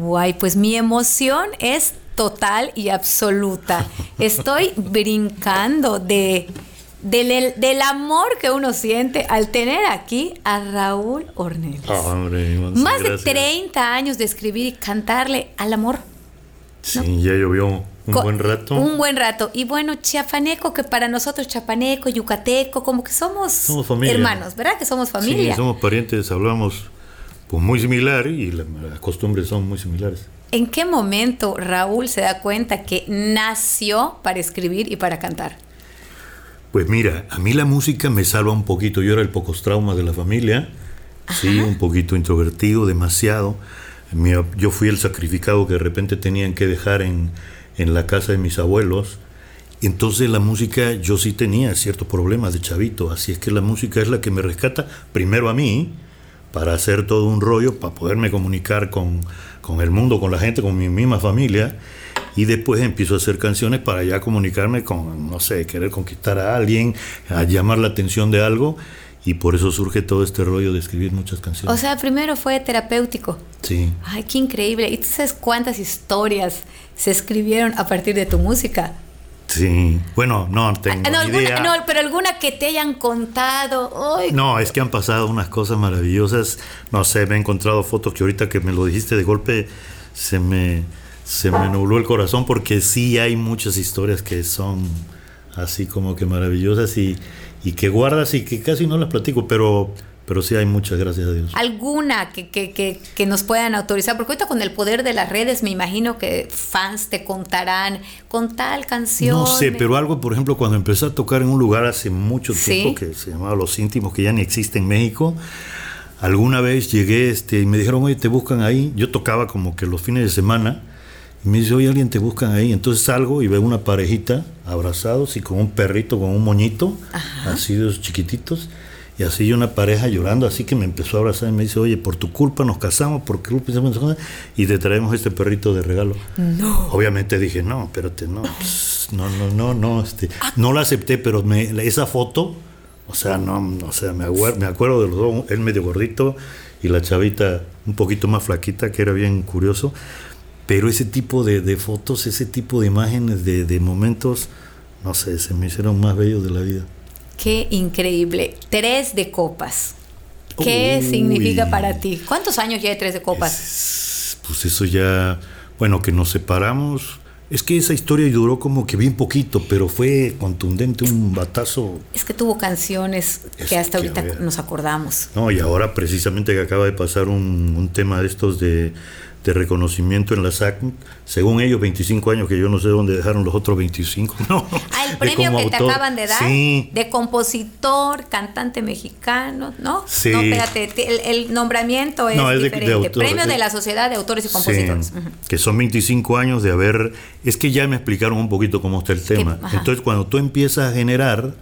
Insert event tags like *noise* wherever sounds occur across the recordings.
Guay, pues mi emoción es total y absoluta. Estoy brincando de, del, del amor que uno siente al tener aquí a Raúl Ornelas. Hombre, Más de gracias. 30 años de escribir y cantarle al amor. Sí, ya llovió un Co- buen rato. Un buen rato. Y bueno, chiapaneco, que para nosotros chapaneco, yucateco, como que somos, Somos familia. hermanos, ¿verdad? Que somos familia. Sí, somos parientes, hablamos pues muy similar y la- las costumbres son muy similares. ¿En qué momento Raúl se da cuenta que nació para escribir y para cantar? Pues mira, a mí la música me salva un poquito. Yo era el pocos traumas de la familia, sí, un poquito introvertido, demasiado. Mi- yo fui el sacrificado que de repente tenían que dejar en, en la casa de mis abuelos. Entonces la música yo sí tenía ciertos problemas de chavito, así es que la música es la que me rescata primero a mí, para hacer todo un rollo, para poderme comunicar con, con el mundo, con la gente, con mi misma familia. Y después empiezo a hacer canciones para ya comunicarme con, no sé, querer conquistar a alguien, a llamar la atención de algo. Y por eso surge todo este rollo de escribir muchas canciones. O sea, primero fue terapéutico. sí. Ay, qué increíble. ¿Y tú sabes cuántas historias se escribieron a partir de tu música? Sí. Bueno, no tengo Ah, no, ni idea. alguna, no, pero alguna que te hayan contado. Ay, No, es que han pasado unas cosas maravillosas. No sé, me he encontrado fotos que ahorita que me lo dijiste de golpe se me, se me nubló el corazón porque sí hay muchas historias que son así como que maravillosas y, y que guardas y que casi no las platico, pero, pero sí hay muchas, gracias a Dios. alguna que, que, que, que nos puedan autorizar, porque ahorita con el poder de las redes me imagino que fans te contarán con tal canción. No sé, pero algo, por ejemplo, cuando empecé a tocar en un lugar hace mucho Sí. tiempo que se llamaba Los Íntimos, que ya ni existe en México, alguna vez llegué este, y me dijeron, oye, te buscan ahí. Yo tocaba como que los fines de semana y me dice, oye, alguien te buscan ahí. Entonces salgo y veo una parejita abrazados y con un perrito, con un moñito, así de esos chiquititos. Y así yo una pareja llorando, así que me empezó a abrazar y me dice, oye, por tu culpa nos casamos, por tu culpa y te traemos este perrito de regalo. No. Obviamente dije, no, espérate, no, pues, no, no, no, no, este, no la acepté, pero me, esa foto, o sea, no, o sea, me acuerdo, me acuerdo de los dos, él medio gordito y la chavita un poquito más flaquita, que era bien curioso, pero ese tipo de, de fotos, ese tipo de imágenes, de, de momentos, no sé, se me hicieron más bellos de la vida. Qué increíble. Tres de copas. ¿Qué Uy. significa para ti? ¿Cuántos años ya de tres de copas? Pues eso ya, bueno, que nos separamos. Es que esa historia duró como que bien poquito, pero fue contundente, un batazo. Es que tuvo canciones Es que hasta que, ahorita ver. nos acordamos. No, y ahora precisamente que acaba de pasar un, un tema de estos de, de reconocimiento en la SAC, según ellos 25 años, que yo no sé dónde dejaron los otros 25, *laughs* ¿no? Ah, el De premio que te acaban de dar Sí, de compositor, cantante mexicano, ¿no? Sí. No, espérate, te- el, el nombramiento es, No, es de- de diferente. autor, premio de- de la Sociedad de Autores y sí, Compositores. Que son 25 años de haber... Es que ya me explicaron un poquito cómo está el tema. Entonces, cuando tú empiezas a generar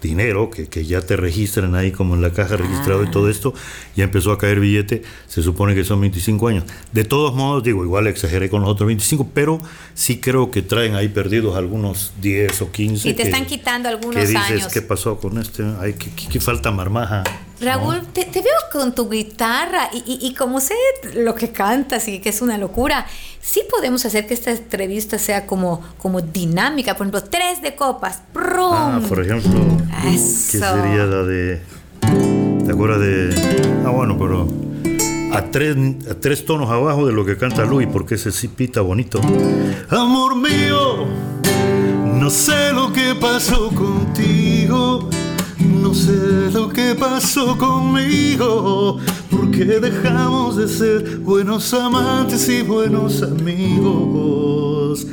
dinero, que, que ya te registran ahí como en la caja registrado y todo esto, ya empezó a caer billete, se supone que son 25 años. De todos modos, digo, igual exageré con los otros 25, pero sí creo que traen ahí perdidos algunos 10 o 15. Y te que- están quitando algunos que dices, años. ¿qué pasó con este? Ay, ¿qué, qué- qué falta marmaja? Raúl, te, te veo con tu guitarra y, y- y como sé lo que cantas y que es una locura, sí podemos hacer que esta entrevista sea como, como dinámica. Por ejemplo, tres de copas. ¡prum! Ah, por ejemplo, ¿qué Eso. sería la de... ¿Te acuerdas de...? Ah, bueno, pero... A tres, a tres tonos abajo de lo que canta Luis, porque ese sí pita bonito. Amor mío, no sé lo que pasó contigo, no sé lo que pasó conmigo, porque dejamos de ser buenos amantes y buenos amigos.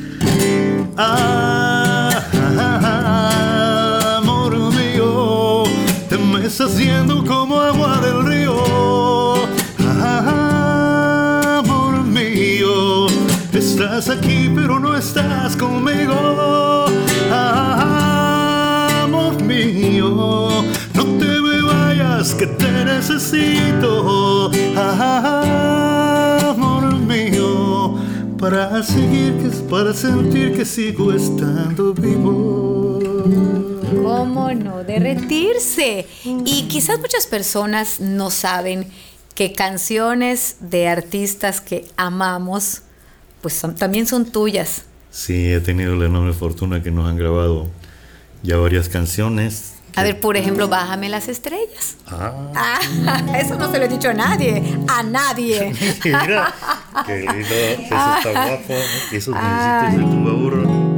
Ah, amor mío, te me estás yendo como agua del río. Ah, amor mío, estás aquí pero no estás conmigo. Que te necesito. Ah, amor mío, para seguir, que para sentir que sigo estando vivo. ¿Cómo no? Derretirse. Y quizás muchas personas no saben que canciones de artistas que amamos, pues son, también son tuyas. Sí, he tenido la enorme fortuna que nos han grabado ya varias canciones. A ver, por ejemplo, Bájame las estrellas. Ah. ah *laughs* eso no se lo he dicho a nadie. A nadie. *laughs* Mira, qué lindo. Eso está *laughs* guapo. Eso necesitas de tu burro.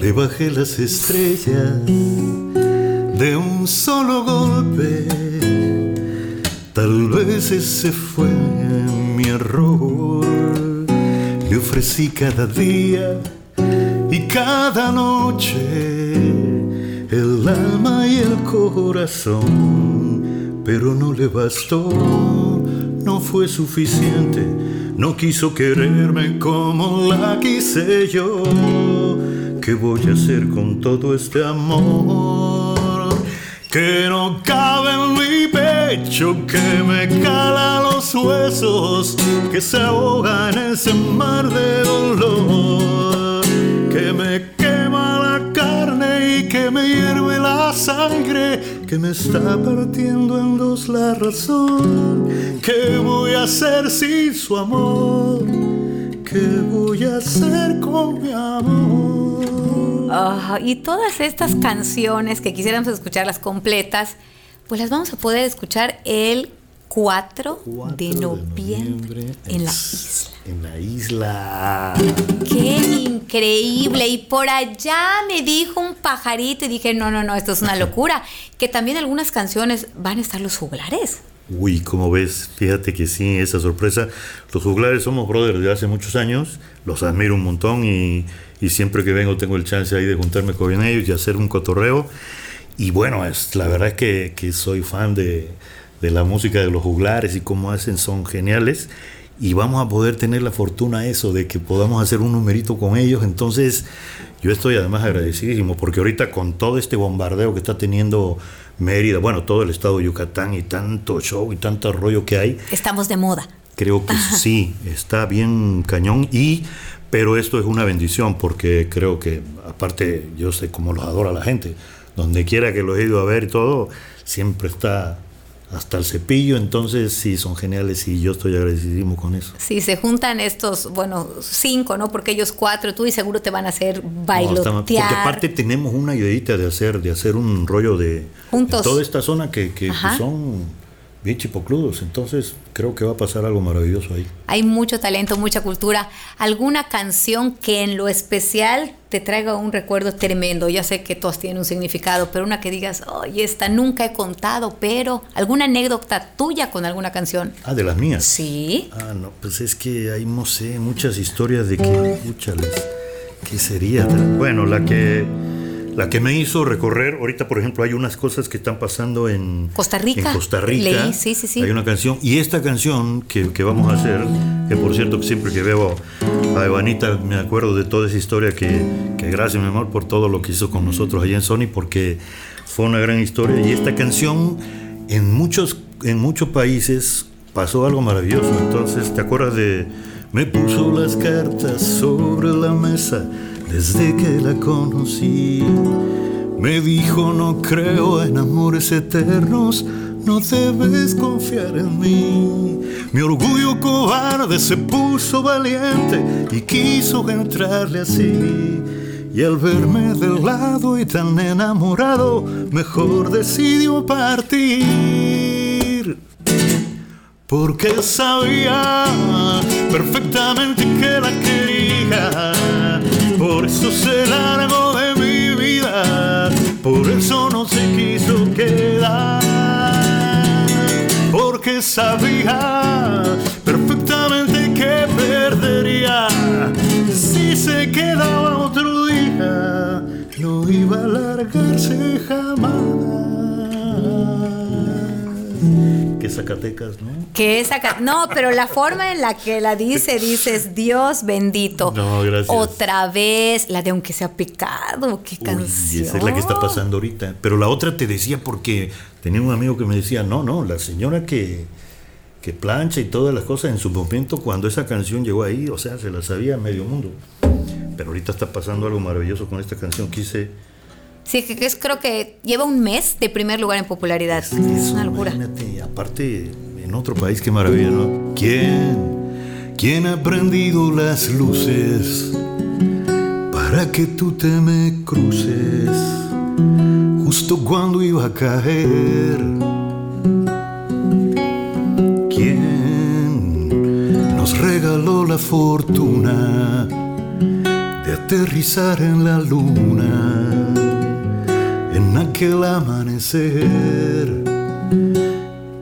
Le bajé las estrellas de un solo golpe. Tal vez ese fue mi error. Le ofrecí cada día y cada noche el alma y el corazón, pero no le bastó, no fue suficiente, no quiso quererme como la quise yo. ¿Qué voy a hacer con todo este amor? Que no cabe en mi pecho, que me cala los huesos, que se ahoga en ese mar de dolor que me que me hierve la sangre, que me está partiendo en dos la razón. ¿Qué voy a hacer sin su amor? ¿Qué voy a hacer con mi amor? y todas estas canciones que quisiéramos escucharlas completas, pues las vamos a poder escuchar el 4, de, noviembre en la isla. En la isla. Qué increíble. Y por allá me dijo un pajarito y dije, no, no, no, esto es una locura. que también algunas canciones van a estar los juglares. Uy, ¿cómo ves? Fíjate que sí, esa sorpresa. Los juglares somos brothers de hace muchos años, los admiro un montón y, siempre que vengo tengo el chance ahí de juntarme con ellos y hacer un cotorreo. Y bueno, es, la verdad es que, que soy fan de, de la música de los juglares y cómo hacen son geniales y vamos a poder tener la fortuna eso de que podamos hacer un numerito con ellos. Entonces, yo estoy además agradecidísimo porque ahorita con todo este bombardeo que está teniendo Mérida, bueno, todo el estado de Yucatán y tanto show y tanto rollo que hay. Estamos de moda. Creo que sí, está bien cañón y pero esto es una bendición porque creo que aparte yo sé cómo los adora la gente. Donde quiera que los he ido a ver y todo, siempre está hasta el cepillo, entonces sí, son geniales y yo estoy agradecidísimo con eso. Sí, se juntan estos, bueno, cinco, ¿no? Porque ellos cuatro, tú y seguro te van a hacer bailotear. porque aparte tenemos una ideita de hacer, de hacer un rollo de, Juntos. toda esta zona que, que son bien chipocludos. Entonces creo que va a pasar algo maravilloso ahí. Hay mucho talento, mucha cultura. ¿Alguna canción que en lo especial te traiga un recuerdo tremendo? Ya sé que todas tienen un significado, pero una que digas, oye, esta nunca he contado, pero alguna anécdota tuya con alguna canción. Ah, de las mías. Sí. Ah, no, pues es que hay, no sé, muchas historias de que, escúchales, ¿qué sería? Bueno, la que la que me hizo recorrer, ahorita por ejemplo hay unas cosas que están pasando en Costa Rica. En Costa Rica. sí, sí, sí. Hay una canción, y esta canción que, que, vamos a hacer, que por cierto siempre que veo a Evanita me acuerdo de toda esa historia que, que gracias mi amor por todo lo que hizo con nosotros allá en Sony, porque fue una gran historia. Y esta canción en muchos, en muchos países pasó algo maravilloso. Entonces, ¿te acuerdas de... Me puso las cartas sobre la mesa desde que la conocí. Me dijo, no creo en amores eternos, no debes confiar en mí. Mi orgullo cobarde se puso valiente y quiso entrarle así. Y al verme del lado y tan enamorado, mejor decidió partir. Porque sabía perfectamente que la quería por eso se largó de mi vida, por eso no se quiso quedar, sabía perfectamente que perdería si se quedaba otro día, no iba a largarse jamás. Zacatecas, ¿no? Que Zacatecas. No, pero la forma en la que la dice, dices, Dios bendito. No, gracias. Otra vez, la de aunque sea pecado, qué canción. esa es la que está pasando ahorita. Pero la otra te decía porque tenía un amigo que me decía, no, no, la señora que, que plancha y todas las cosas en su momento cuando esa canción llegó ahí, o sea, se la sabía medio mundo. Pero ahorita está pasando algo maravilloso con esta canción. Quise Sí, que, es, creo que lleva un mes de primer lugar en popularidad. Es, una locura. Imagínate, aparte, en otro país, qué maravilla, ¿no? ¿Quién? ¿Quién ha prendido las luces para que tú te me cruces justo cuando iba a caer? ¿Quién nos regaló la fortuna de aterrizar en la luna? Aquel amanecer.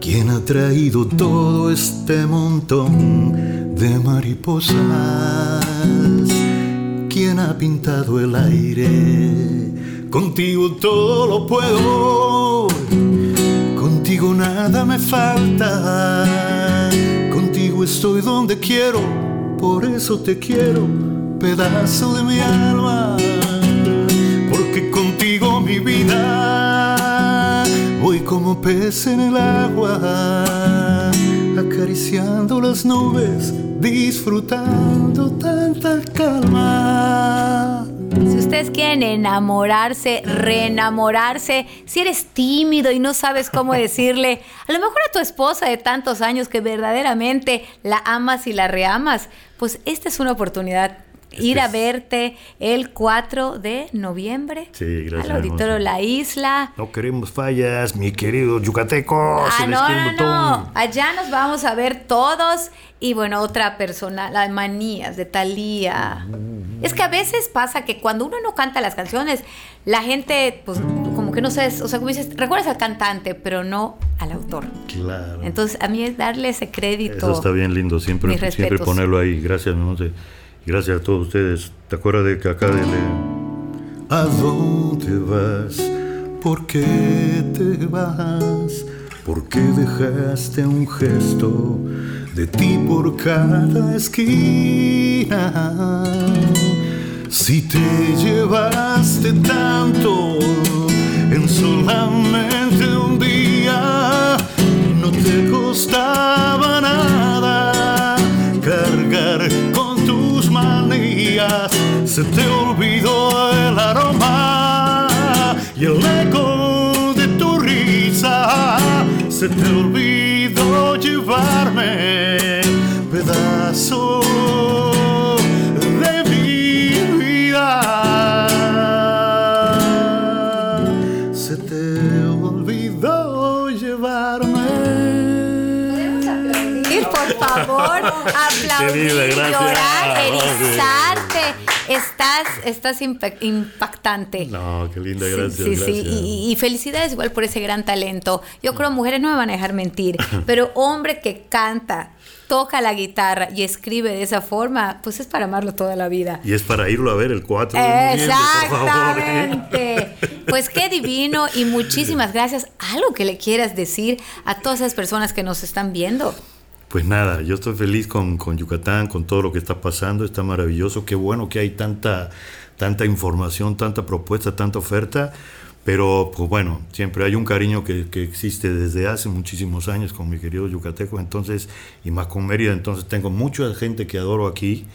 ¿Quién ha traído todo este montón de mariposas? ¿Quién ha pintado el aire? Contigo todo lo puedo, contigo nada me falta. Contigo estoy donde quiero, por eso te quiero, pedazo de mi alma mi vida. Voy como pez en el agua, acariciando las nubes, disfrutando tanta calma. Si ustedes quieren enamorarse, reenamorarse, si eres tímido y no sabes cómo *laughs* decirle, a lo mejor a tu esposa de tantos años que verdaderamente la amas y la reamas, pues esta es una oportunidad ir a verte el 4 de noviembre sí, gracias, al Auditorio La Isla. No queremos fallas, mi querido yucateco. Ah, no, no, no. Allá nos vamos a ver todos. Y bueno, otra persona, las manías de Talía. Es que a veces pasa que cuando uno no canta las canciones, la gente, pues, como que no sé, o sea, como dices, recuerdas al cantante, pero no al autor. Claro. Entonces, a mí es darle ese crédito. Eso está bien lindo, siempre, siempre ponerlo ahí. Gracias, sé. Gracias a todos ustedes. ¿Te acuerdas de que acá de? ¿A dónde vas? ¿Por qué te vas? ¿Por qué dejaste un gesto de ti por cada esquina? Si te llevaste tanto en solamente un día, no te costaba se te olvidó el aroma y el eco de tu risa. Se te olvidó llevarme pedazo de mi vida. Se te olvidó llevarme. por favor, *laughs* aplaudir, llorar, erizarte estás, estás impactante. No, qué linda, gracias. Sí, sí, Y, felicidades igual por ese gran talento. Yo creo mujeres no me van a dejar mentir, *laughs* pero hombre que canta, toca la guitarra y escribe de esa forma, pues es para amarlo toda la vida. Y es para irlo a ver el 4 de Exactamente. *laughs* Pues qué divino y muchísimas gracias. Algo que le quieras decir a todas esas personas que nos están viendo. Pues nada, yo estoy feliz con, Yucatán, con todo lo que está pasando, está maravilloso, qué bueno que hay tanta, tanta información, tanta propuesta, tanta oferta, pero pues bueno, siempre hay un cariño que, que, existe desde hace muchísimos años con mi querido Yucateco, entonces, y más con Mérida, entonces tengo mucha gente que adoro aquí,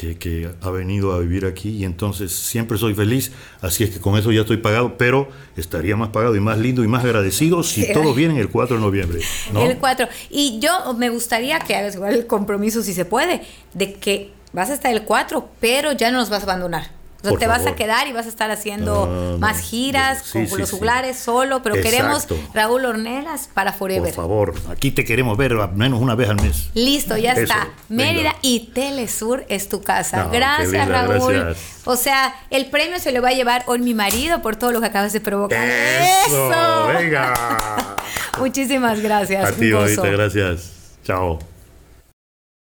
que, ha venido a vivir aquí y entonces siempre soy feliz, así es que con eso ya estoy pagado, pero estaría más pagado y más lindo y más agradecido si todo viene el 4 de noviembre. El 4. Y yo me gustaría que hagas igual el compromiso, si se puede, de que vas a estar el 4, pero ya no nos vas a abandonar. O te vas a quedar y vas a estar haciendo más giras con los juglares solo, pero queremos Raúl Ornelas para Forever. Por favor, aquí te queremos ver al menos una vez al mes. Listo, ya está. Mérida y Telesur es tu casa. gracias, Raúl. O sea, el premio se lo va a llevar hoy mi marido por todo lo que acabas de provocar. Eso, venga. *laughs* Muchísimas gracias. A ti, gracias. Chao.